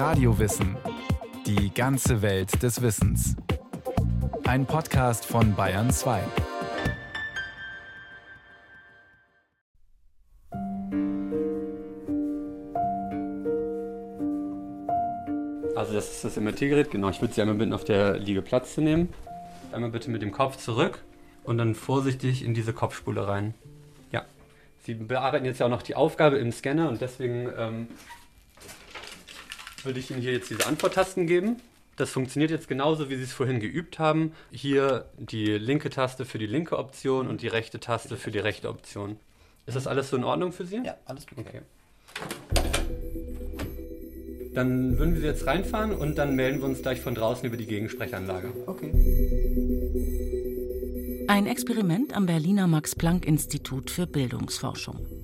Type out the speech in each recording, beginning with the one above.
Radiowissen. Die ganze Welt des Wissens. Ein Podcast von Bayern 2. Also das ist das MRT-Gerät, genau. Ich würde Sie einmal bitten, auf der Liege Platz zu nehmen. Einmal bitte mit dem Kopf zurück und dann vorsichtig in diese Kopfspule rein. Ja. Sie bearbeiten jetzt ja auch noch die Aufgabe im Scanner und deswegen ähm, würde ich Ihnen hier jetzt diese Antworttasten geben. Das funktioniert jetzt genauso, wie Sie es vorhin geübt haben. Hier die linke Taste für die linke Option und die rechte Taste für die rechte Option. Ist das alles so in Ordnung für Sie? Ja, alles gut. Okay. Dann würden wir Sie jetzt reinfahren und dann melden wir uns gleich von draußen über die Gegensprechanlage. Okay. Ein Experiment am Berliner Max-Planck-Institut für Bildungsforschung.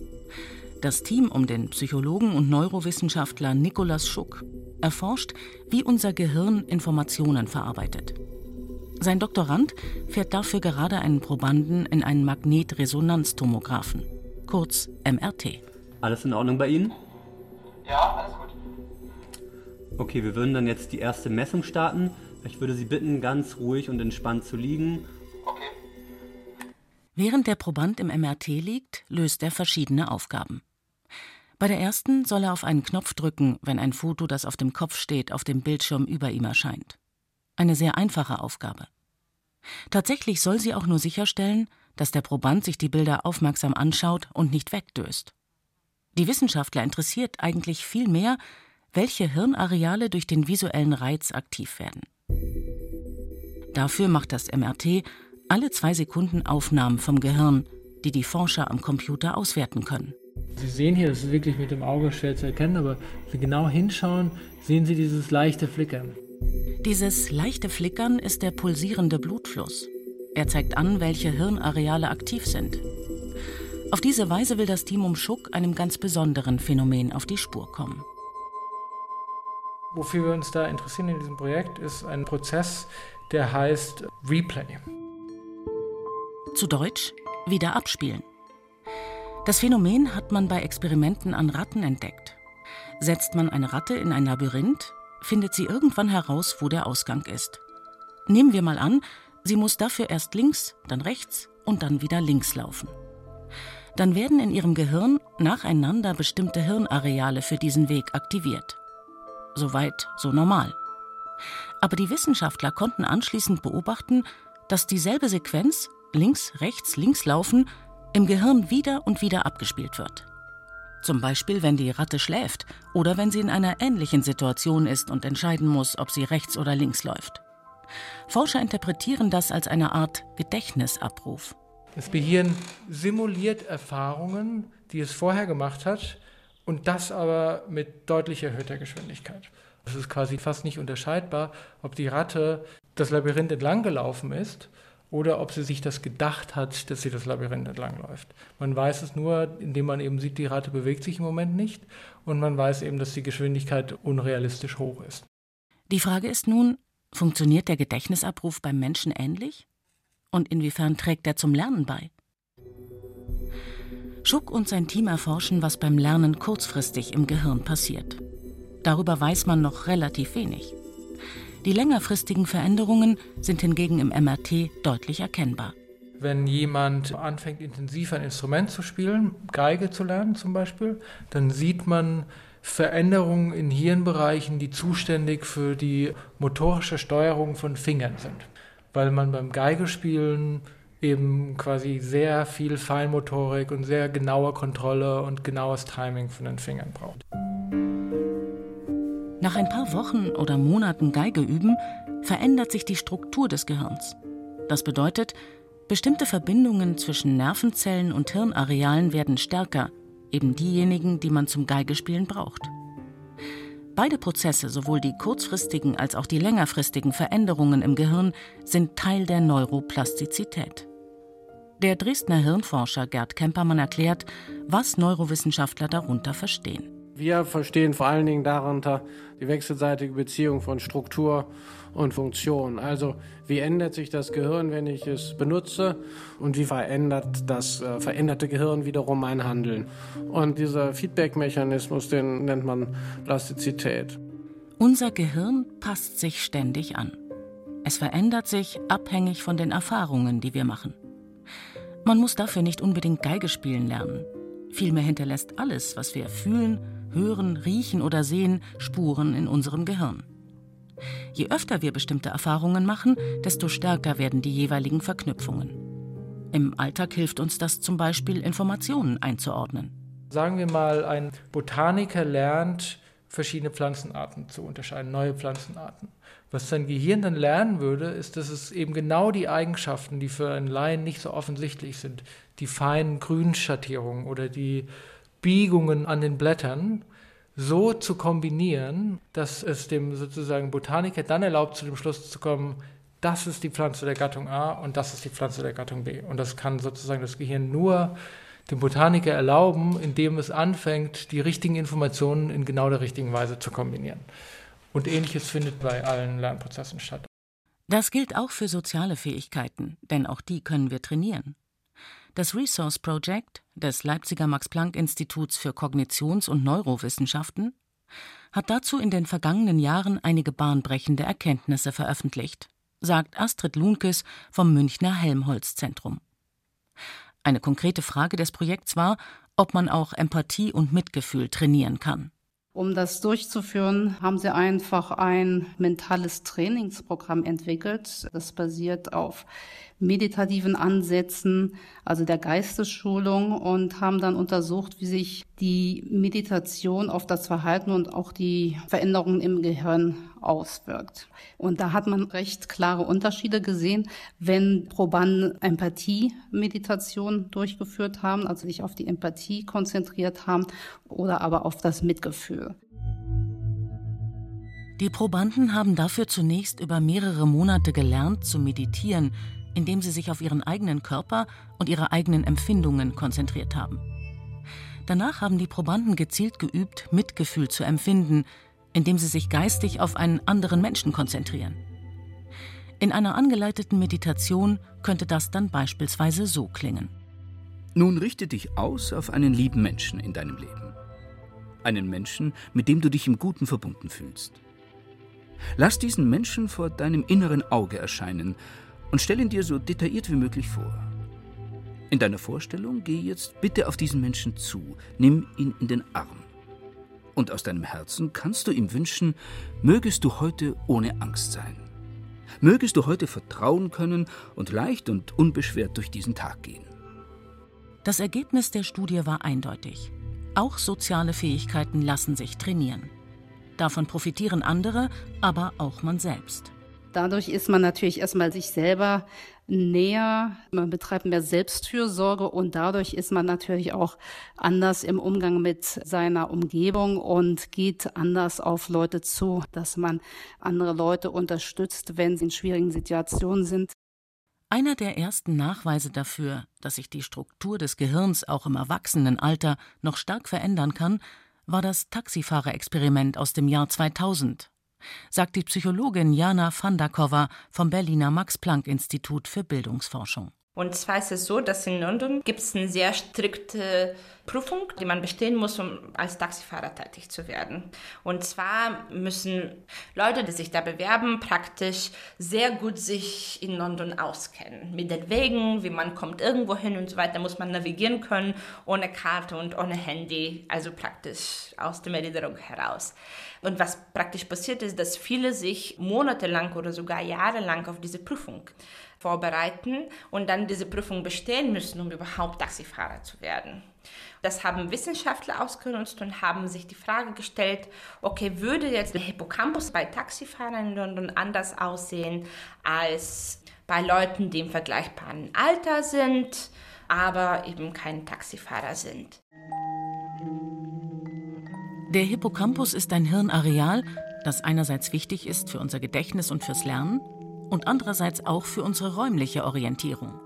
Das Team um den Psychologen und Neurowissenschaftler Nikolaus Schuck erforscht, wie unser Gehirn Informationen verarbeitet. Sein Doktorand fährt dafür gerade einen Probanden in einen Magnetresonanztomographen, kurz MRT. Alles in Ordnung bei Ihnen? Ja, alles gut. Okay, wir würden dann jetzt die erste Messung starten. Ich würde Sie bitten, ganz ruhig und entspannt zu liegen. Okay. Während der Proband im MRT liegt, löst er verschiedene Aufgaben. Bei der ersten soll er auf einen Knopf drücken, wenn ein Foto, das auf dem Kopf steht, auf dem Bildschirm über ihm erscheint. Eine sehr einfache Aufgabe. Tatsächlich soll sie auch nur sicherstellen, dass der Proband sich die Bilder aufmerksam anschaut und nicht wegdöst. Die Wissenschaftler interessiert eigentlich viel mehr, welche Hirnareale durch den visuellen Reiz aktiv werden. Dafür macht das MRT alle zwei Sekunden Aufnahmen vom Gehirn, die die Forscher am Computer auswerten können. Sie sehen hier, das ist wirklich mit dem Auge schwer zu erkennen, aber wenn Sie genau hinschauen, sehen Sie dieses leichte Flickern. Dieses leichte Flickern ist der pulsierende Blutfluss. Er zeigt an, welche Hirnareale aktiv sind. Auf diese Weise will das Team um Schuck einem ganz besonderen Phänomen auf die Spur kommen. Wofür wir uns da interessieren in diesem Projekt, ist ein Prozess, der heißt Replay. Zu Deutsch wieder abspielen. Das Phänomen hat man bei Experimenten an Ratten entdeckt. Setzt man eine Ratte in ein Labyrinth, findet sie irgendwann heraus, wo der Ausgang ist. Nehmen wir mal an, sie muss dafür erst links, dann rechts und dann wieder links laufen. Dann werden in ihrem Gehirn nacheinander bestimmte Hirnareale für diesen Weg aktiviert. Soweit so normal. Aber die Wissenschaftler konnten anschließend beobachten, dass dieselbe Sequenz links, rechts, links laufen im Gehirn wieder und wieder abgespielt wird. Zum Beispiel, wenn die Ratte schläft oder wenn sie in einer ähnlichen Situation ist und entscheiden muss, ob sie rechts oder links läuft. Forscher interpretieren das als eine Art Gedächtnisabruf. Das Gehirn simuliert Erfahrungen, die es vorher gemacht hat, und das aber mit deutlich erhöhter Geschwindigkeit. Es ist quasi fast nicht unterscheidbar, ob die Ratte das Labyrinth entlang gelaufen ist oder ob sie sich das gedacht hat, dass sie das Labyrinth entlang läuft. Man weiß es nur, indem man eben sieht, die Ratte bewegt sich im Moment nicht und man weiß eben, dass die Geschwindigkeit unrealistisch hoch ist. Die Frage ist nun, funktioniert der Gedächtnisabruf beim Menschen ähnlich? Und inwiefern trägt er zum Lernen bei? Schuck und sein Team erforschen, was beim Lernen kurzfristig im Gehirn passiert. Darüber weiß man noch relativ wenig. Die längerfristigen Veränderungen sind hingegen im MRT deutlich erkennbar. Wenn jemand anfängt, intensiv ein Instrument zu spielen, Geige zu lernen zum Beispiel, dann sieht man Veränderungen in Hirnbereichen, die zuständig für die motorische Steuerung von Fingern sind. Weil man beim Geigespielen eben quasi sehr viel Feinmotorik und sehr genaue Kontrolle und genaues Timing von den Fingern braucht. Nach ein paar Wochen oder Monaten Geige üben, verändert sich die Struktur des Gehirns. Das bedeutet, bestimmte Verbindungen zwischen Nervenzellen und Hirnarealen werden stärker, eben diejenigen, die man zum Geigespielen braucht. Beide Prozesse, sowohl die kurzfristigen als auch die längerfristigen Veränderungen im Gehirn, sind Teil der Neuroplastizität. Der Dresdner Hirnforscher Gerd Kempermann erklärt, was Neurowissenschaftler darunter verstehen. Wir verstehen vor allen Dingen darunter die wechselseitige Beziehung von Struktur und Funktion. Also wie ändert sich das Gehirn, wenn ich es benutze und wie verändert das äh, veränderte Gehirn wiederum mein Handeln. Und dieser Feedback-Mechanismus, den nennt man Plastizität. Unser Gehirn passt sich ständig an. Es verändert sich abhängig von den Erfahrungen, die wir machen. Man muss dafür nicht unbedingt Geige spielen lernen. Vielmehr hinterlässt alles, was wir fühlen, hören, riechen oder sehen, Spuren in unserem Gehirn. Je öfter wir bestimmte Erfahrungen machen, desto stärker werden die jeweiligen Verknüpfungen. Im Alltag hilft uns das zum Beispiel, Informationen einzuordnen. Sagen wir mal, ein Botaniker lernt, verschiedene Pflanzenarten zu unterscheiden, neue Pflanzenarten. Was sein Gehirn dann lernen würde, ist, dass es eben genau die Eigenschaften, die für einen Laien nicht so offensichtlich sind, die feinen Grünschattierungen oder die Biegungen an den Blättern, so zu kombinieren, dass es dem sozusagen Botaniker dann erlaubt, zu dem Schluss zu kommen, das ist die Pflanze der Gattung A und das ist die Pflanze der Gattung B. Und das kann sozusagen das Gehirn nur dem Botaniker erlauben, indem es anfängt, die richtigen Informationen in genau der richtigen Weise zu kombinieren. Und ähnliches findet bei allen Lernprozessen statt. Das gilt auch für soziale Fähigkeiten, denn auch die können wir trainieren. Das Resource Project des Leipziger Max-Planck-Instituts für Kognitions- und Neurowissenschaften hat dazu in den vergangenen Jahren einige bahnbrechende Erkenntnisse veröffentlicht, sagt Astrid Lunkes vom Münchner Helmholtz-Zentrum. Eine konkrete Frage des Projekts war, ob man auch Empathie und Mitgefühl trainieren kann. Um das durchzuführen, haben sie einfach ein mentales Trainingsprogramm entwickelt. Das basiert auf meditativen Ansätzen, also der Geistesschulung und haben dann untersucht, wie sich die Meditation auf das Verhalten und auch die Veränderungen im Gehirn auswirkt. Und da hat man recht klare Unterschiede gesehen, wenn Probanden Empathie-Meditation durchgeführt haben, also sich auf die Empathie konzentriert haben oder aber auf das Mitgefühl. Die Probanden haben dafür zunächst über mehrere Monate gelernt zu meditieren, indem sie sich auf ihren eigenen Körper und ihre eigenen Empfindungen konzentriert haben. Danach haben die Probanden gezielt geübt, Mitgefühl zu empfinden, indem sie sich geistig auf einen anderen Menschen konzentrieren. In einer angeleiteten Meditation könnte das dann beispielsweise so klingen. Nun richte dich aus auf einen lieben Menschen in deinem Leben. Einen Menschen, mit dem du dich im Guten verbunden fühlst. Lass diesen Menschen vor deinem inneren Auge erscheinen und stell ihn dir so detailliert wie möglich vor. In deiner Vorstellung geh jetzt bitte auf diesen Menschen zu, nimm ihn in den Arm. Und aus deinem Herzen kannst du ihm wünschen, mögest du heute ohne Angst sein. Mögest du heute vertrauen können und leicht und unbeschwert durch diesen Tag gehen. Das Ergebnis der Studie war eindeutig. Auch soziale Fähigkeiten lassen sich trainieren. Davon profitieren andere, aber auch man selbst. Dadurch ist man natürlich erstmal sich selber näher, man betreibt mehr Selbstfürsorge und dadurch ist man natürlich auch anders im Umgang mit seiner Umgebung und geht anders auf Leute zu, dass man andere Leute unterstützt, wenn sie in schwierigen Situationen sind. Einer der ersten Nachweise dafür, dass sich die Struktur des Gehirns auch im Erwachsenenalter noch stark verändern kann, war das Taxifahrerexperiment aus dem Jahr 2000 sagt die Psychologin Jana Fandakova vom Berliner Max-Planck-Institut für Bildungsforschung. Und zwar ist es so, dass in London gibt es eine sehr strikte Prüfung, die man bestehen muss, um als Taxifahrer tätig zu werden. Und zwar müssen Leute, die sich da bewerben, praktisch sehr gut sich in London auskennen. Mit den Wegen, wie man kommt irgendwo hin und so weiter, muss man navigieren können, ohne Karte und ohne Handy, also praktisch aus der Erinnerung heraus. Und was praktisch passiert ist, dass viele sich monatelang oder sogar jahrelang auf diese Prüfung vorbereiten und dann diese Prüfung bestehen müssen, um überhaupt Taxifahrer zu werden. Das haben Wissenschaftler ausgenutzt und haben sich die Frage gestellt, okay, würde jetzt der Hippocampus bei Taxifahrern in London anders aussehen als bei Leuten, die im vergleichbaren Alter sind, aber eben kein Taxifahrer sind. Der Hippocampus ist ein Hirnareal, das einerseits wichtig ist für unser Gedächtnis und fürs Lernen und andererseits auch für unsere räumliche Orientierung.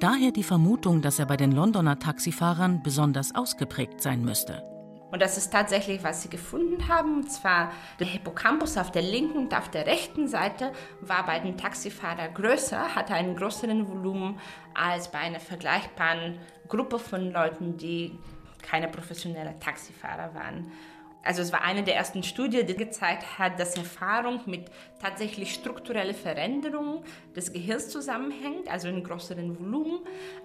Daher die Vermutung, dass er bei den Londoner Taxifahrern besonders ausgeprägt sein müsste. Und das ist tatsächlich, was sie gefunden haben. Und zwar der Hippocampus auf der linken und auf der rechten Seite war bei den Taxifahrern größer, hatte einen größeren Volumen als bei einer vergleichbaren Gruppe von Leuten, die keine professionellen Taxifahrer waren. Also es war eine der ersten Studien, die gezeigt hat, dass Erfahrung mit tatsächlich strukturellen Veränderungen des Gehirns zusammenhängt, also in größeren Volumen.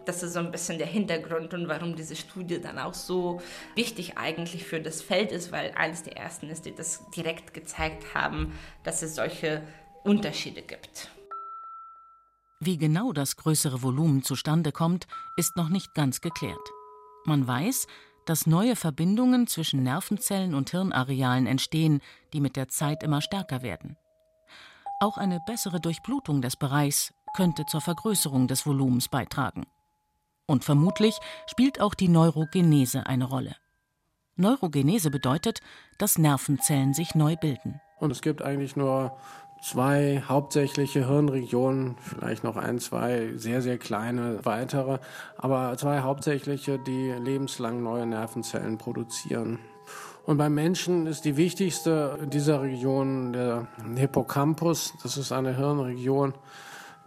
Das ist so ein bisschen der Hintergrund und warum diese Studie dann auch so wichtig eigentlich für das Feld ist, weil eines der ersten ist, die das direkt gezeigt haben, dass es solche Unterschiede gibt. Wie genau das größere Volumen zustande kommt, ist noch nicht ganz geklärt. Man weiß, dass neue Verbindungen zwischen Nervenzellen und Hirnarealen entstehen, die mit der Zeit immer stärker werden. Auch eine bessere Durchblutung des Bereichs könnte zur Vergrößerung des Volumens beitragen. Und vermutlich spielt auch die Neurogenese eine Rolle. Neurogenese bedeutet, dass Nervenzellen sich neu bilden. Und es gibt eigentlich nur zwei hauptsächliche Hirnregionen, vielleicht noch ein, zwei sehr, sehr kleine weitere, aber zwei hauptsächliche, die lebenslang neue Nervenzellen produzieren. Und beim Menschen ist die wichtigste dieser Region der Hippocampus. Das ist eine Hirnregion,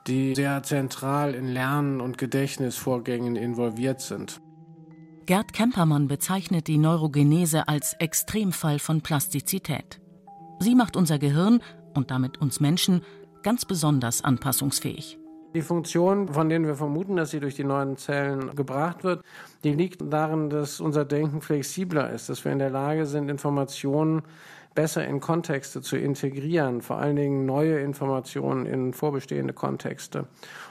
die sehr zentral in Lernen und Gedächtnisvorgängen involviert sind. Gerd Kempermann bezeichnet die Neurogenese als Extremfall von Plastizität. Sie macht unser Gehirn und damit uns Menschen ganz besonders anpassungsfähig. Die Funktion, von denen wir vermuten, dass sie durch die neuen Zellen gebracht wird, die liegt darin, dass unser Denken flexibler ist, dass wir in der Lage sind, Informationen besser in Kontexte zu integrieren, vor allen Dingen neue Informationen in vorbestehende Kontexte.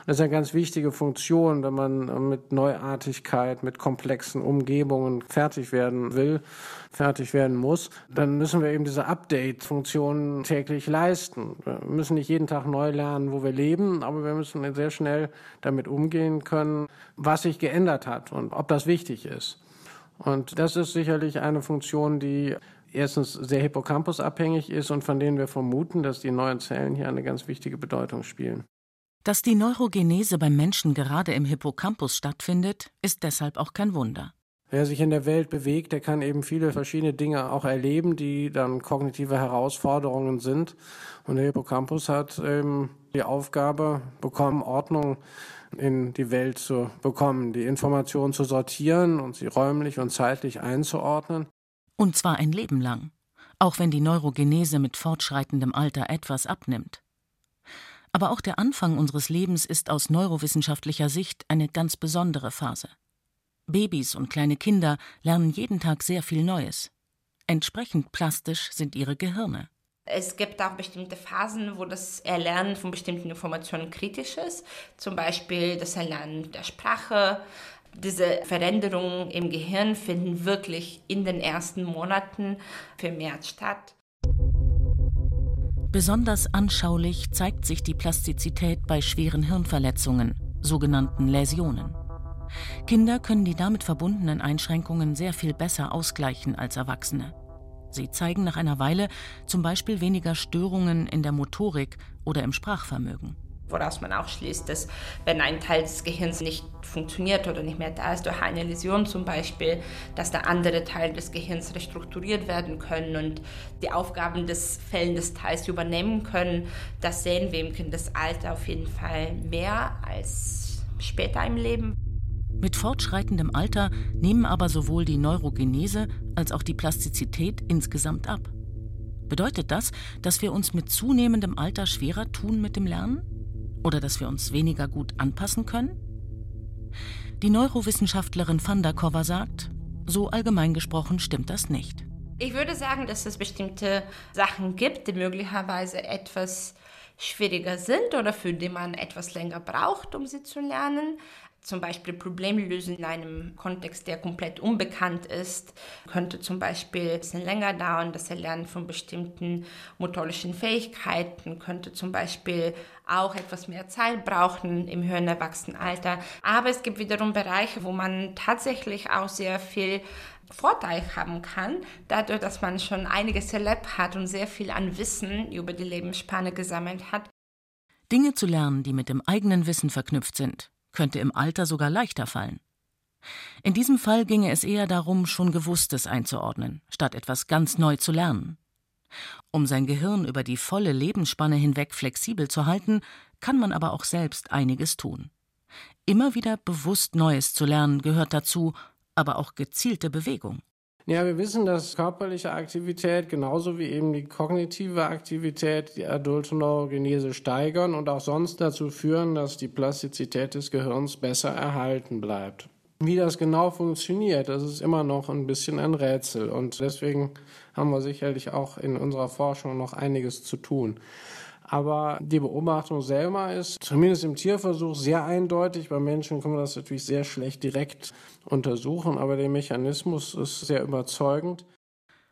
Das ist eine ganz wichtige Funktion, wenn man mit Neuartigkeit, mit komplexen Umgebungen fertig werden will, fertig werden muss. Dann müssen wir eben diese Update-Funktion täglich leisten. Wir müssen nicht jeden Tag neu lernen, wo wir leben, aber wir müssen sehr schnell damit umgehen können, was sich geändert hat und ob das wichtig ist. Und das ist sicherlich eine Funktion, die erstens sehr hippocampusabhängig ist und von denen wir vermuten, dass die neuen Zellen hier eine ganz wichtige Bedeutung spielen. Dass die Neurogenese beim Menschen gerade im Hippocampus stattfindet, ist deshalb auch kein Wunder. Wer sich in der Welt bewegt, der kann eben viele verschiedene Dinge auch erleben, die dann kognitive Herausforderungen sind. Und der Hippocampus hat eben die Aufgabe bekommen, Ordnung in die Welt zu bekommen, die Informationen zu sortieren und sie räumlich und zeitlich einzuordnen. Und zwar ein Leben lang, auch wenn die Neurogenese mit fortschreitendem Alter etwas abnimmt. Aber auch der Anfang unseres Lebens ist aus neurowissenschaftlicher Sicht eine ganz besondere Phase. Babys und kleine Kinder lernen jeden Tag sehr viel Neues. Entsprechend plastisch sind ihre Gehirne. Es gibt auch bestimmte Phasen, wo das Erlernen von bestimmten Informationen kritisch ist. Zum Beispiel das Erlernen der Sprache, diese Veränderungen im Gehirn finden wirklich in den ersten Monaten vermehrt statt. Besonders anschaulich zeigt sich die Plastizität bei schweren Hirnverletzungen, sogenannten Läsionen. Kinder können die damit verbundenen Einschränkungen sehr viel besser ausgleichen als Erwachsene. Sie zeigen nach einer Weile zum Beispiel weniger Störungen in der Motorik oder im Sprachvermögen woraus man auch schließt, dass wenn ein Teil des Gehirns nicht funktioniert oder nicht mehr da ist, durch eine Läsion zum Beispiel, dass der andere Teil des Gehirns restrukturiert werden können und die Aufgaben des fällendes Teils übernehmen können. Das sehen wir im Kindesalter auf jeden Fall mehr als später im Leben. Mit fortschreitendem Alter nehmen aber sowohl die Neurogenese als auch die Plastizität insgesamt ab. Bedeutet das, dass wir uns mit zunehmendem Alter schwerer tun mit dem Lernen? Oder dass wir uns weniger gut anpassen können? Die Neurowissenschaftlerin van der Kova sagt, so allgemein gesprochen stimmt das nicht. Ich würde sagen, dass es bestimmte Sachen gibt, die möglicherweise etwas schwieriger sind oder für die man etwas länger braucht, um sie zu lernen zum Beispiel Probleme lösen in einem Kontext, der komplett unbekannt ist, könnte zum Beispiel ein bisschen länger dauern. Das Erlernen von bestimmten motorischen Fähigkeiten könnte zum Beispiel auch etwas mehr Zeit brauchen im höheren Erwachsenenalter. Aber es gibt wiederum Bereiche, wo man tatsächlich auch sehr viel Vorteil haben kann, dadurch, dass man schon einiges erlebt hat und sehr viel an Wissen über die Lebensspanne gesammelt hat. Dinge zu lernen, die mit dem eigenen Wissen verknüpft sind, könnte im Alter sogar leichter fallen. In diesem Fall ginge es eher darum, schon Gewusstes einzuordnen, statt etwas ganz neu zu lernen. Um sein Gehirn über die volle Lebensspanne hinweg flexibel zu halten, kann man aber auch selbst einiges tun. Immer wieder bewusst Neues zu lernen gehört dazu, aber auch gezielte Bewegung. Ja, wir wissen, dass körperliche Aktivität genauso wie eben die kognitive Aktivität die adulte steigern und auch sonst dazu führen, dass die Plastizität des Gehirns besser erhalten bleibt. Wie das genau funktioniert, das ist immer noch ein bisschen ein Rätsel und deswegen haben wir sicherlich auch in unserer Forschung noch einiges zu tun. Aber die Beobachtung selber ist zumindest im Tierversuch sehr eindeutig. Bei Menschen kann man das natürlich sehr schlecht direkt untersuchen, aber der Mechanismus ist sehr überzeugend.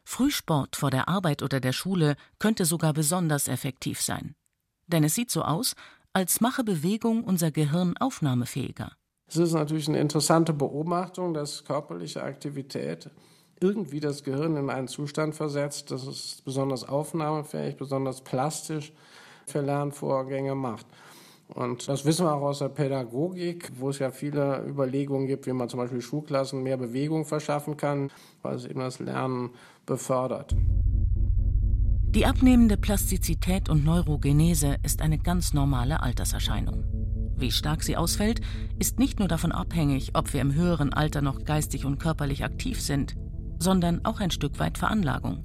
Frühsport vor der Arbeit oder der Schule könnte sogar besonders effektiv sein. Denn es sieht so aus, als mache Bewegung unser Gehirn aufnahmefähiger. Es ist natürlich eine interessante Beobachtung, dass körperliche Aktivität irgendwie das Gehirn in einen Zustand versetzt, das ist besonders aufnahmefähig, besonders plastisch für Lernvorgänge macht. Und das wissen wir auch aus der Pädagogik, wo es ja viele Überlegungen gibt, wie man zum Beispiel Schulklassen mehr Bewegung verschaffen kann, weil es eben das Lernen befördert. Die abnehmende Plastizität und Neurogenese ist eine ganz normale Alterserscheinung. Wie stark sie ausfällt, ist nicht nur davon abhängig, ob wir im höheren Alter noch geistig und körperlich aktiv sind, sondern auch ein Stück weit Veranlagung.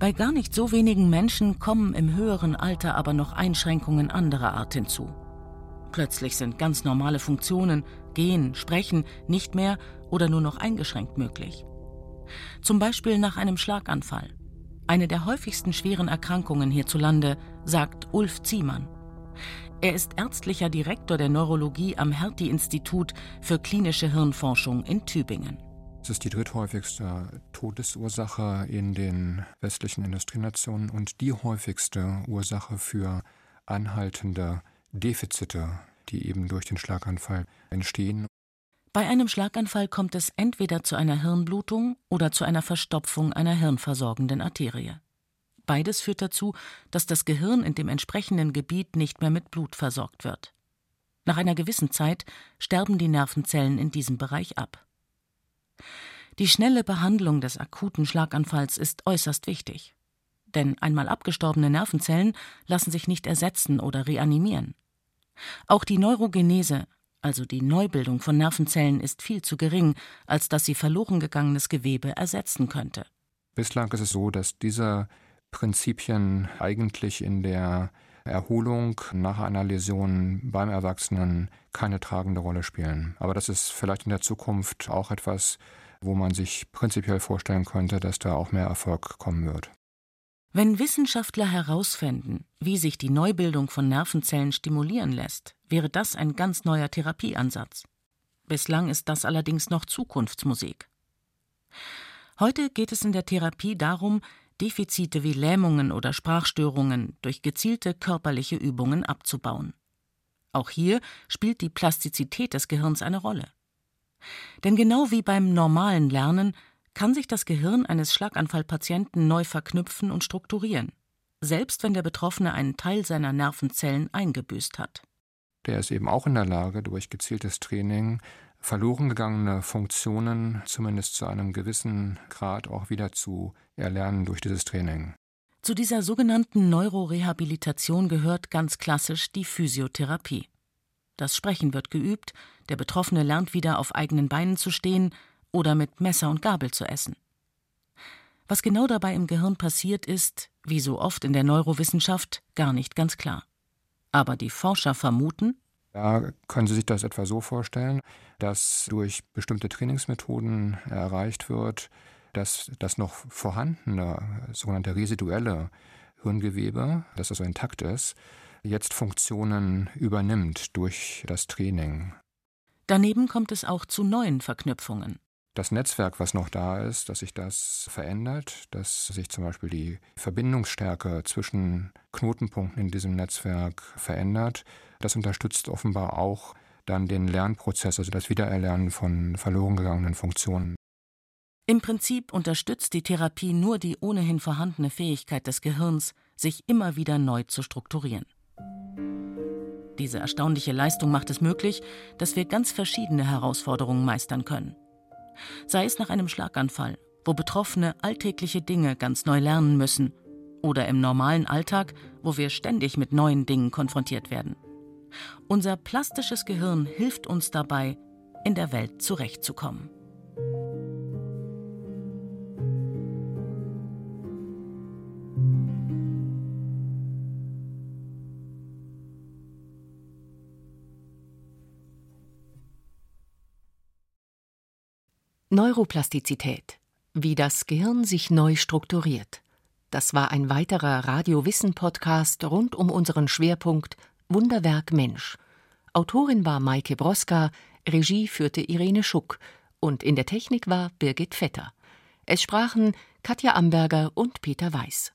Bei gar nicht so wenigen Menschen kommen im höheren Alter aber noch Einschränkungen anderer Art hinzu. Plötzlich sind ganz normale Funktionen, Gehen, Sprechen, nicht mehr oder nur noch eingeschränkt möglich. Zum Beispiel nach einem Schlaganfall. Eine der häufigsten schweren Erkrankungen hierzulande, sagt Ulf Ziemann. Er ist ärztlicher Direktor der Neurologie am Hertie-Institut für klinische Hirnforschung in Tübingen. Es ist die dritthäufigste Todesursache in den westlichen Industrienationen und die häufigste Ursache für anhaltende Defizite, die eben durch den Schlaganfall entstehen. Bei einem Schlaganfall kommt es entweder zu einer Hirnblutung oder zu einer Verstopfung einer hirnversorgenden Arterie. Beides führt dazu, dass das Gehirn in dem entsprechenden Gebiet nicht mehr mit Blut versorgt wird. Nach einer gewissen Zeit sterben die Nervenzellen in diesem Bereich ab. Die schnelle Behandlung des akuten Schlaganfalls ist äußerst wichtig. Denn einmal abgestorbene Nervenzellen lassen sich nicht ersetzen oder reanimieren. Auch die Neurogenese, also die Neubildung von Nervenzellen, ist viel zu gering, als dass sie verloren gegangenes Gewebe ersetzen könnte. Bislang ist es so, dass diese Prinzipien eigentlich in der Erholung nach einer Läsion beim Erwachsenen keine tragende Rolle spielen. Aber das ist vielleicht in der Zukunft auch etwas, wo man sich prinzipiell vorstellen könnte, dass da auch mehr Erfolg kommen wird. Wenn Wissenschaftler herausfänden, wie sich die Neubildung von Nervenzellen stimulieren lässt, wäre das ein ganz neuer Therapieansatz. Bislang ist das allerdings noch Zukunftsmusik. Heute geht es in der Therapie darum, Defizite wie Lähmungen oder Sprachstörungen durch gezielte körperliche Übungen abzubauen. Auch hier spielt die Plastizität des Gehirns eine Rolle. Denn genau wie beim normalen Lernen kann sich das Gehirn eines Schlaganfallpatienten neu verknüpfen und strukturieren, selbst wenn der Betroffene einen Teil seiner Nervenzellen eingebüßt hat. Der ist eben auch in der Lage, durch gezieltes Training verloren gegangene Funktionen zumindest zu einem gewissen Grad auch wieder zu erlernen durch dieses Training. Zu dieser sogenannten Neurorehabilitation gehört ganz klassisch die Physiotherapie. Das Sprechen wird geübt, der Betroffene lernt wieder auf eigenen Beinen zu stehen oder mit Messer und Gabel zu essen. Was genau dabei im Gehirn passiert ist, wie so oft in der Neurowissenschaft, gar nicht ganz klar. Aber die Forscher vermuten, da können Sie sich das etwa so vorstellen, dass durch bestimmte Trainingsmethoden erreicht wird, dass das noch vorhandene, sogenannte residuelle Hirngewebe, das also intakt ist, jetzt Funktionen übernimmt durch das Training. Daneben kommt es auch zu neuen Verknüpfungen. Das Netzwerk, was noch da ist, dass sich das verändert, dass sich zum Beispiel die Verbindungsstärke zwischen Knotenpunkten in diesem Netzwerk verändert, das unterstützt offenbar auch dann den Lernprozess, also das Wiedererlernen von verloren gegangenen Funktionen. Im Prinzip unterstützt die Therapie nur die ohnehin vorhandene Fähigkeit des Gehirns, sich immer wieder neu zu strukturieren. Diese erstaunliche Leistung macht es möglich, dass wir ganz verschiedene Herausforderungen meistern können. Sei es nach einem Schlaganfall, wo Betroffene alltägliche Dinge ganz neu lernen müssen, oder im normalen Alltag, wo wir ständig mit neuen Dingen konfrontiert werden. Unser plastisches Gehirn hilft uns dabei, in der Welt zurechtzukommen. Neuroplastizität. Wie das Gehirn sich neu strukturiert. Das war ein weiterer Radio-Wissen-Podcast rund um unseren Schwerpunkt Wunderwerk Mensch. Autorin war Maike Broska, Regie führte Irene Schuck und in der Technik war Birgit Vetter. Es sprachen Katja Amberger und Peter Weiß.